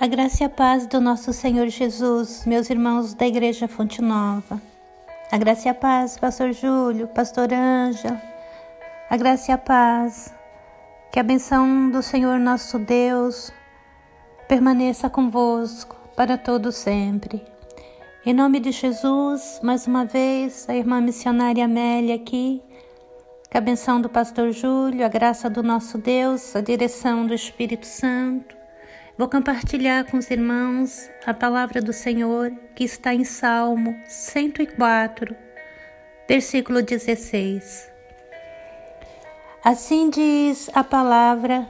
A graça e a paz do nosso Senhor Jesus, meus irmãos da Igreja Fonte Nova. A graça e a paz, Pastor Júlio, Pastor Ângela. A graça e a paz. Que a benção do Senhor nosso Deus permaneça convosco para todo sempre. Em nome de Jesus, mais uma vez, a irmã missionária Amélia aqui. Que a benção do Pastor Júlio, a graça do nosso Deus, a direção do Espírito Santo Vou compartilhar com os irmãos a palavra do Senhor que está em Salmo 104, versículo 16. Assim diz a palavra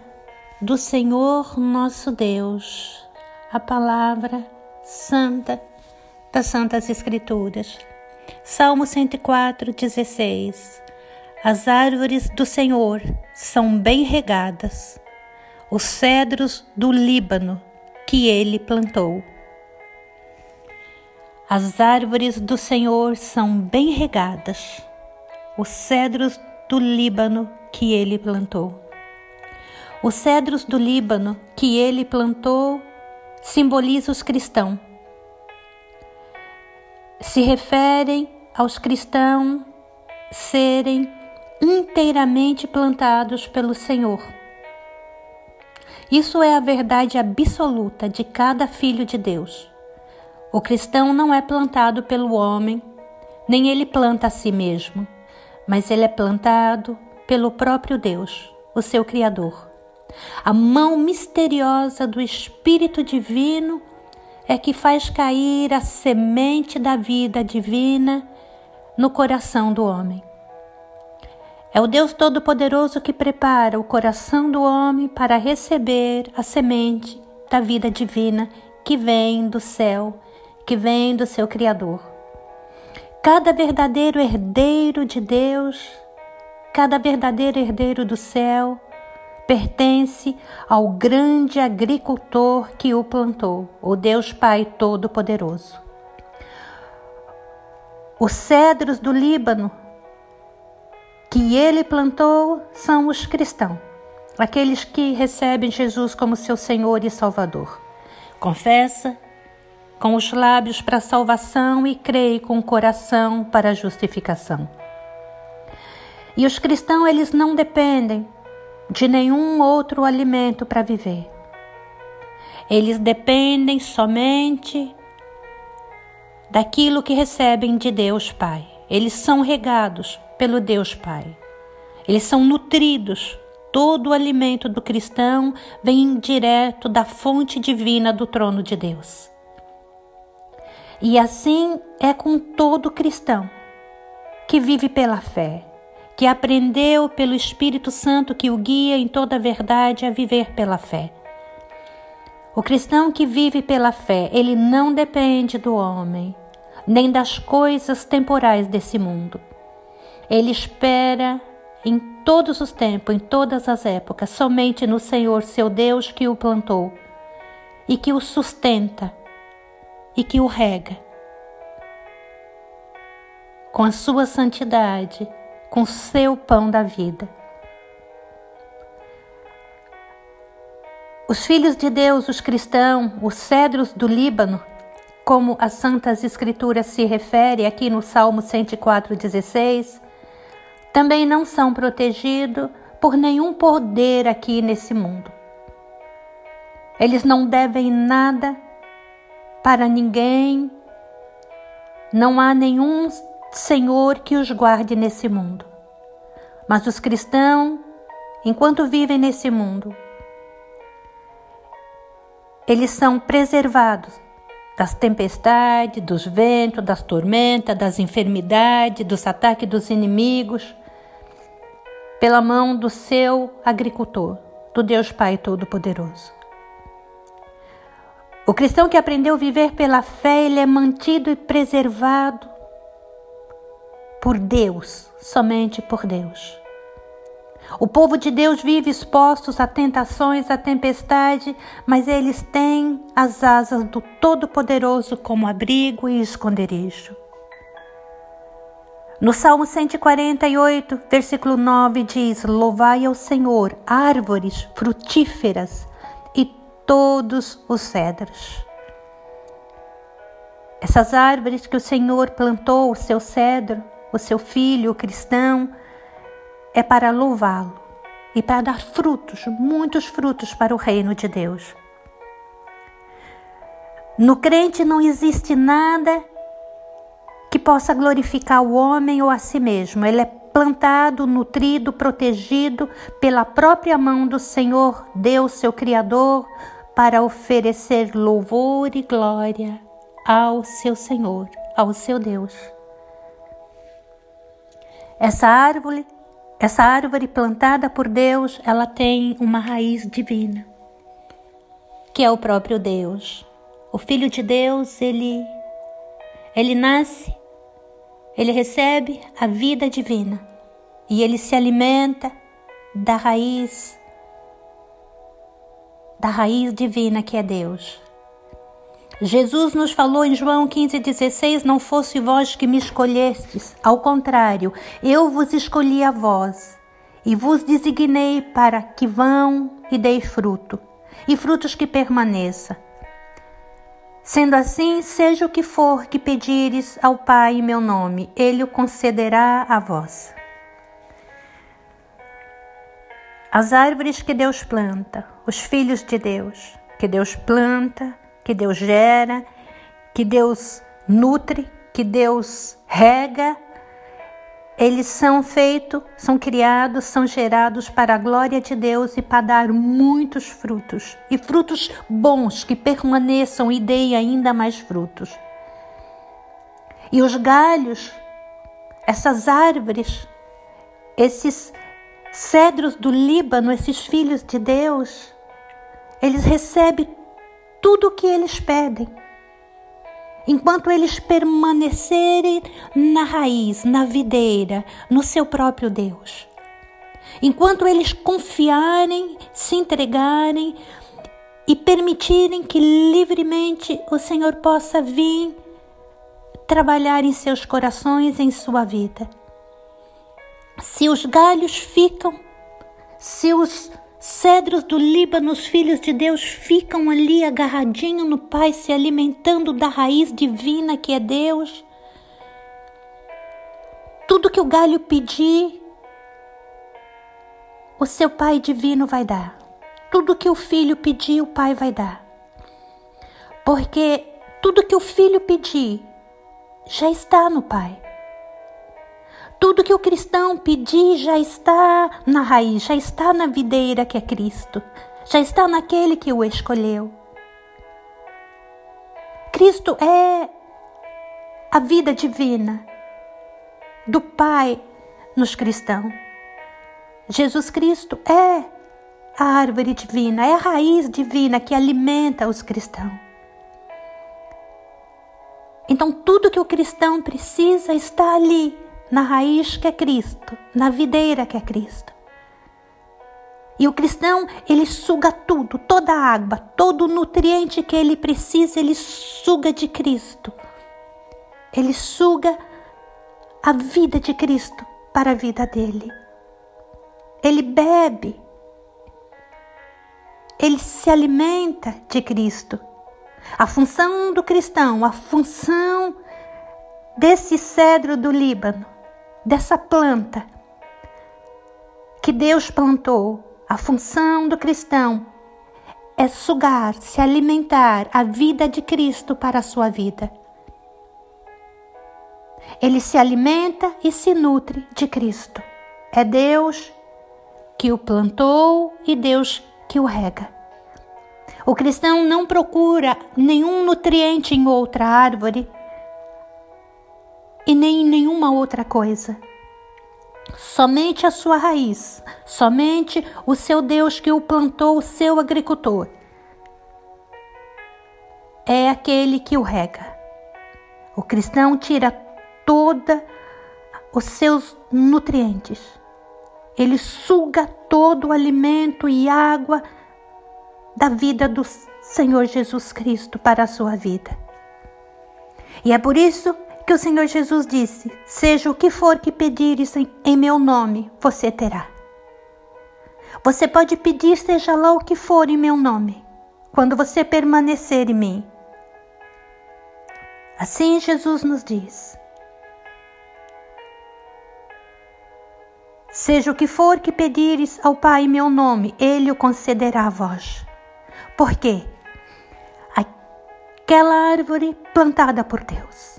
do Senhor nosso Deus, a palavra santa das Santas Escrituras. Salmo 104, 16. As árvores do Senhor são bem regadas os cedros do Líbano que ele plantou. As árvores do Senhor são bem regadas, os cedros do Líbano que ele plantou. Os cedros do Líbano que ele plantou simbolizam os cristãos. Se referem aos cristãos serem inteiramente plantados pelo Senhor isso é a verdade absoluta de cada filho de Deus. O cristão não é plantado pelo homem, nem ele planta a si mesmo, mas ele é plantado pelo próprio Deus, o seu Criador. A mão misteriosa do Espírito Divino é que faz cair a semente da vida divina no coração do homem. É o Deus Todo-Poderoso que prepara o coração do homem para receber a semente da vida divina que vem do céu, que vem do seu Criador. Cada verdadeiro herdeiro de Deus, cada verdadeiro herdeiro do céu, pertence ao grande agricultor que o plantou, o Deus Pai Todo-Poderoso. Os cedros do Líbano que ele plantou são os cristãos, aqueles que recebem Jesus como seu Senhor e Salvador. Confessa com os lábios para a salvação e crê com o coração para a justificação. E os cristãos, eles não dependem de nenhum outro alimento para viver. Eles dependem somente daquilo que recebem de Deus Pai. Eles são regados pelo Deus Pai. Eles são nutridos. Todo o alimento do cristão vem direto da fonte divina do trono de Deus. E assim é com todo cristão que vive pela fé, que aprendeu pelo Espírito Santo que o guia em toda a verdade a viver pela fé. O cristão que vive pela fé, ele não depende do homem, nem das coisas temporais desse mundo. Ele espera em todos os tempos, em todas as épocas, somente no Senhor, seu Deus, que o plantou e que o sustenta e que o rega com a sua santidade, com seu pão da vida. Os filhos de Deus, os cristãos, os cedros do Líbano, como as Santas Escrituras se refere aqui no Salmo 104,16, também não são protegidos por nenhum poder aqui nesse mundo. Eles não devem nada para ninguém, não há nenhum Senhor que os guarde nesse mundo. Mas os cristãos, enquanto vivem nesse mundo, eles são preservados das tempestades, dos ventos, das tormentas, das enfermidades, dos ataques dos inimigos, pela mão do seu agricultor, do Deus Pai Todo-Poderoso. O cristão que aprendeu a viver pela fé, ele é mantido e preservado por Deus, somente por Deus. O povo de Deus vive expostos a tentações, a tempestade, mas eles têm as asas do Todo-Poderoso como abrigo e esconderijo. No Salmo 148, versículo 9 diz: Louvai ao Senhor, árvores frutíferas e todos os cedros. Essas árvores que o Senhor plantou, o seu cedro, o seu filho, o cristão, é para louvá-lo e para dar frutos, muitos frutos para o reino de Deus. No crente não existe nada que possa glorificar o homem ou a si mesmo. Ele é plantado, nutrido, protegido pela própria mão do Senhor, Deus, seu Criador, para oferecer louvor e glória ao seu Senhor, ao seu Deus. Essa árvore, essa árvore plantada por Deus, ela tem uma raiz divina, que é o próprio Deus. O filho de Deus, ele ele nasce, ele recebe a vida divina e ele se alimenta da raiz da raiz divina que é Deus. Jesus nos falou em João 15,16: Não fosse vós que me escolhestes, ao contrário, eu vos escolhi a vós, e vos designei para que vão e deis fruto, e frutos que permaneça. Sendo assim, seja o que for que pedires ao Pai em meu nome, ele o concederá a vós. As árvores que Deus planta, os filhos de Deus, que Deus planta, que Deus gera, que Deus nutre, que Deus rega, eles são feitos, são criados, são gerados para a glória de Deus e para dar muitos frutos, e frutos bons que permaneçam e deem ainda mais frutos. E os galhos, essas árvores, esses cedros do Líbano, esses filhos de Deus, eles recebem tudo o que eles pedem. Enquanto eles permanecerem na raiz, na videira, no seu próprio Deus. Enquanto eles confiarem, se entregarem e permitirem que livremente o Senhor possa vir trabalhar em seus corações, em sua vida. Se os galhos ficam, se os Cedros do Líbano, os filhos de Deus ficam ali agarradinho no Pai, se alimentando da raiz divina que é Deus. Tudo que o galho pedir, o seu Pai divino vai dar. Tudo que o filho pedir, o Pai vai dar. Porque tudo que o filho pedir já está no Pai. Tudo que o cristão pedir já está na raiz, já está na videira que é Cristo, já está naquele que o escolheu. Cristo é a vida divina do Pai nos cristãos. Jesus Cristo é a árvore divina, é a raiz divina que alimenta os cristãos. Então, tudo que o cristão precisa está ali na raiz que é Cristo, na videira que é Cristo. E o cristão, ele suga tudo, toda a água, todo o nutriente que ele precisa, ele suga de Cristo. Ele suga a vida de Cristo para a vida dele. Ele bebe. Ele se alimenta de Cristo. A função do cristão, a função desse cedro do Líbano dessa planta que Deus plantou, a função do cristão é sugar, se alimentar a vida de Cristo para a sua vida. Ele se alimenta e se nutre de Cristo. É Deus que o plantou e Deus que o rega. O cristão não procura nenhum nutriente em outra árvore, e nem em nenhuma outra coisa. Somente a sua raiz, somente o seu Deus que o plantou, o seu agricultor, é aquele que o rega. O cristão tira toda os seus nutrientes. Ele suga todo o alimento e água da vida do Senhor Jesus Cristo para a sua vida. E é por isso que o Senhor Jesus disse: Seja o que for que pedires em meu nome, você terá. Você pode pedir, seja lá o que for em meu nome. quando você permanecer em mim. Assim Jesus nos diz: Seja o que for que pedires ao Pai em meu nome, Ele o concederá a vós. Por quê? Aquela árvore plantada por Deus,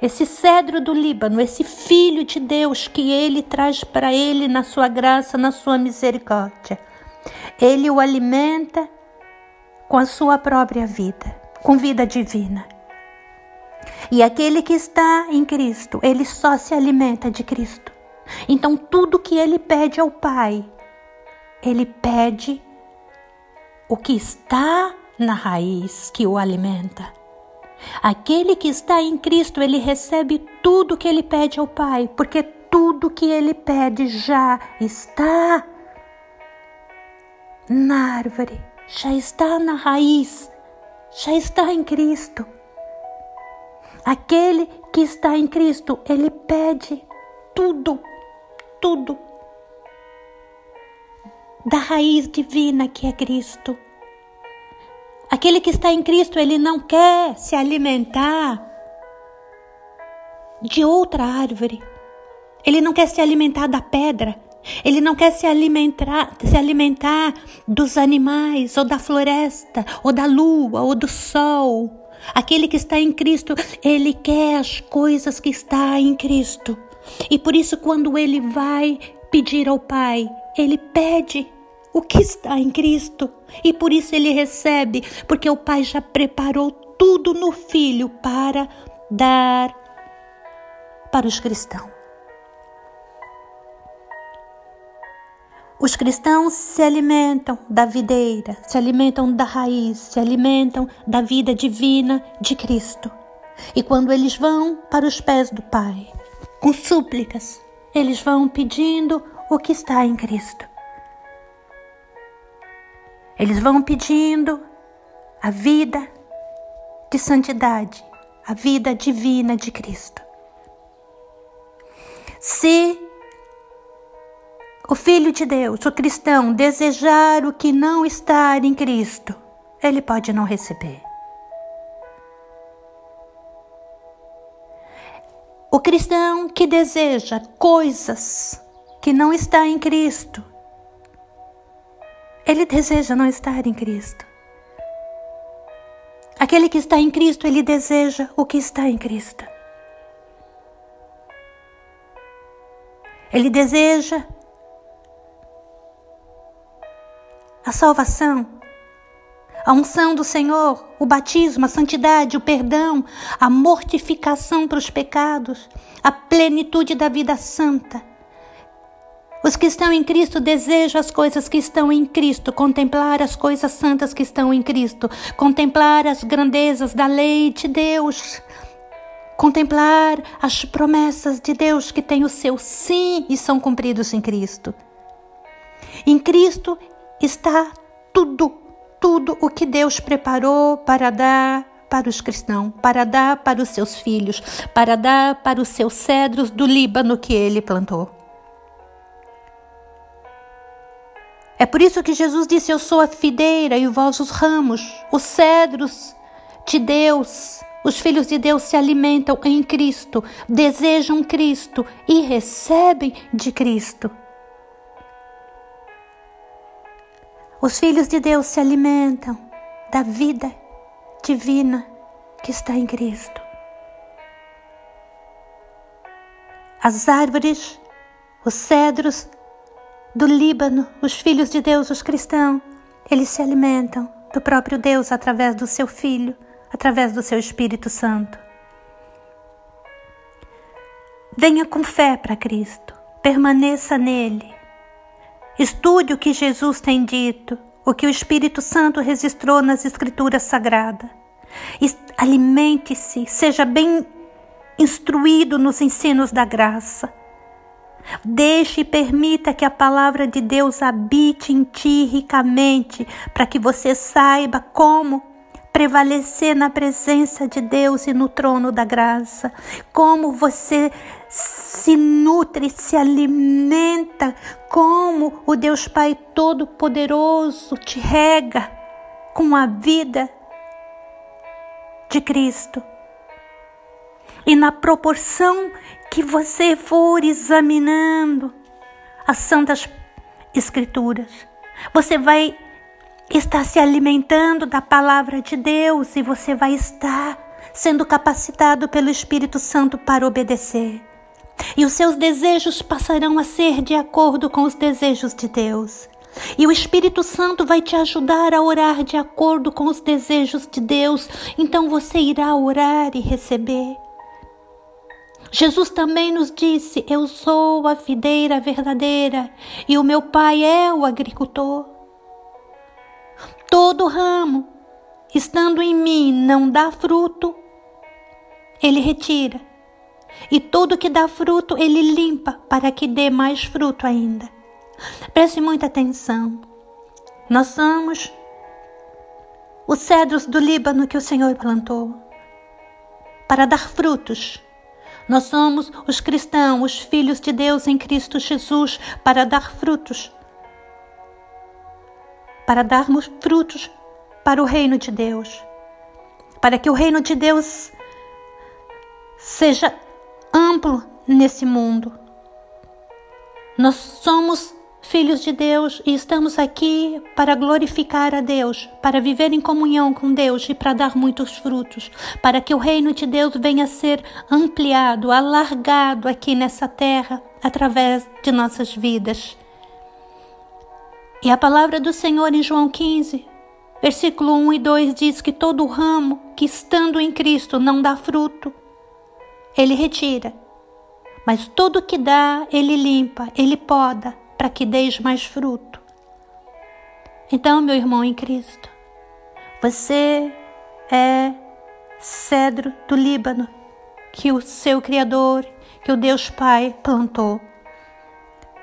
esse cedro do Líbano, esse filho de Deus que Ele traz para Ele na sua graça, na sua misericórdia, Ele o alimenta com a sua própria vida, com vida divina. E aquele que está em Cristo, ele só se alimenta de Cristo. Então, tudo que ele pede ao Pai, ele pede o que está na raiz que o alimenta. Aquele que está em Cristo, ele recebe tudo que ele pede ao Pai, porque tudo que ele pede já está na árvore, já está na raiz, já está em Cristo. Aquele que está em Cristo, ele pede tudo, tudo da raiz divina que é Cristo. Aquele que está em Cristo, ele não quer se alimentar de outra árvore. Ele não quer se alimentar da pedra. Ele não quer se alimentar, se alimentar dos animais, ou da floresta, ou da lua, ou do sol. Aquele que está em Cristo, ele quer as coisas que está em Cristo. E por isso, quando ele vai pedir ao Pai, ele pede o que está em Cristo. E por isso ele recebe, porque o Pai já preparou tudo no Filho para dar para os cristãos. Os cristãos se alimentam da videira, se alimentam da raiz, se alimentam da vida divina de Cristo. E quando eles vão para os pés do Pai, com súplicas, eles vão pedindo o que está em Cristo. Eles vão pedindo a vida de santidade, a vida divina de Cristo. Se o Filho de Deus, o cristão, desejar o que não está em Cristo, ele pode não receber. O cristão que deseja coisas que não está em Cristo, ele deseja não estar em Cristo. Aquele que está em Cristo, ele deseja o que está em Cristo. Ele deseja a salvação, a unção do Senhor, o batismo, a santidade, o perdão, a mortificação para os pecados, a plenitude da vida santa. Os que estão em Cristo desejam as coisas que estão em Cristo, contemplar as coisas santas que estão em Cristo, contemplar as grandezas da lei de Deus, contemplar as promessas de Deus que têm o seu sim e são cumpridos em Cristo. Em Cristo está tudo, tudo o que Deus preparou para dar para os cristãos, para dar para os seus filhos, para dar para os seus cedros do Líbano que ele plantou. É por isso que Jesus disse: Eu sou a fideira e vós os ramos, os cedros de Deus. Os filhos de Deus se alimentam em Cristo, desejam Cristo e recebem de Cristo. Os filhos de Deus se alimentam da vida divina que está em Cristo. As árvores, os cedros do Líbano, os filhos de Deus, os cristãos, eles se alimentam do próprio Deus através do seu Filho, através do seu Espírito Santo. Venha com fé para Cristo, permaneça nele, Estude o que Jesus tem dito, o que o Espírito Santo registrou nas Escrituras Sagradas. Alimente-se, seja bem instruído nos ensinos da graça. Deixe e permita que a palavra de Deus habite em ti ricamente, para que você saiba como prevalecer na presença de Deus e no trono da graça. Como você se nutre, se alimenta, como o Deus Pai Todo-Poderoso te rega com a vida de Cristo. E na proporção que você for examinando as Santas Escrituras, você vai estar se alimentando da palavra de Deus e você vai estar sendo capacitado pelo Espírito Santo para obedecer. E os seus desejos passarão a ser de acordo com os desejos de Deus. E o Espírito Santo vai te ajudar a orar de acordo com os desejos de Deus. Então você irá orar e receber. Jesus também nos disse: Eu sou a videira verdadeira e o meu Pai é o agricultor. Todo ramo, estando em mim, não dá fruto, ele retira. E tudo que dá fruto, ele limpa para que dê mais fruto ainda. Preste muita atenção. Nós somos os cedros do Líbano que o Senhor plantou para dar frutos. Nós somos os cristãos, os filhos de Deus em Cristo Jesus, para dar frutos. Para darmos frutos para o reino de Deus. Para que o reino de Deus seja amplo nesse mundo. Nós somos filhos de Deus e estamos aqui para glorificar a Deus, para viver em comunhão com Deus e para dar muitos frutos, para que o reino de Deus venha a ser ampliado, alargado aqui nessa terra através de nossas vidas. E a palavra do Senhor em João 15, versículo 1 e 2 diz que todo ramo que estando em Cristo não dá fruto, ele retira. Mas tudo que dá, ele limpa, ele poda, para que deis mais fruto. Então, meu irmão em Cristo, você é cedro do Líbano que o seu Criador, que o Deus Pai plantou.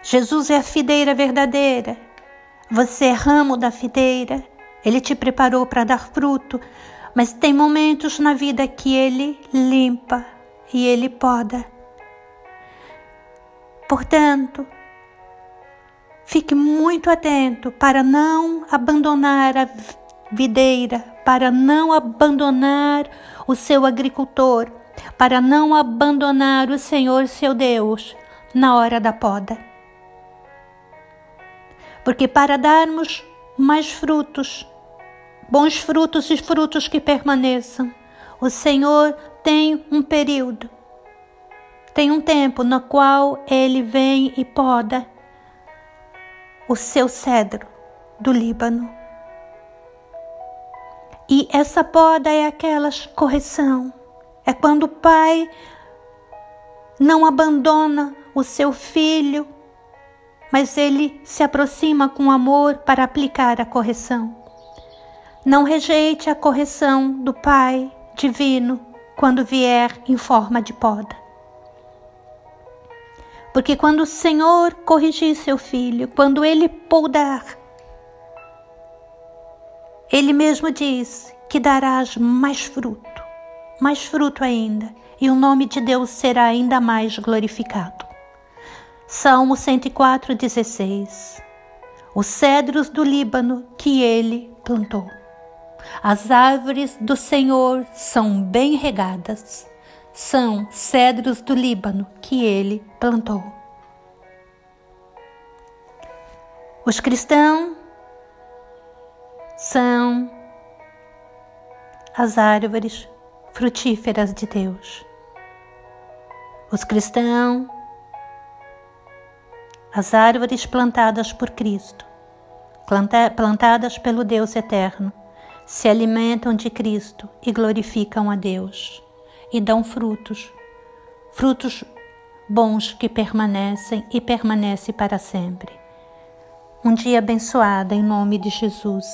Jesus é a fideira verdadeira. Você é ramo da fideira. Ele te preparou para dar fruto, mas tem momentos na vida que ele limpa, e Ele poda. Portanto, fique muito atento para não abandonar a videira, para não abandonar o seu agricultor, para não abandonar o Senhor seu Deus na hora da poda. Porque para darmos mais frutos, bons frutos e frutos que permaneçam, o Senhor tem um período, tem um tempo no qual ele vem e poda o seu cedro do Líbano. E essa poda é aquela correção. É quando o pai não abandona o seu filho, mas ele se aproxima com amor para aplicar a correção. Não rejeite a correção do Pai divino quando vier em forma de poda. Porque quando o Senhor corrigir seu filho, quando ele podar, ele mesmo diz que darás mais fruto, mais fruto ainda, e o nome de Deus será ainda mais glorificado. Salmo 104, 16 Os cedros do Líbano que ele plantou. As árvores do Senhor são bem regadas, são cedros do Líbano que ele plantou. Os cristãos são as árvores frutíferas de Deus. Os cristãos, as árvores plantadas por Cristo, plantadas pelo Deus eterno se alimentam de Cristo e glorificam a Deus e dão frutos, frutos bons que permanecem e permanecem para sempre. Um dia abençoado em nome de Jesus.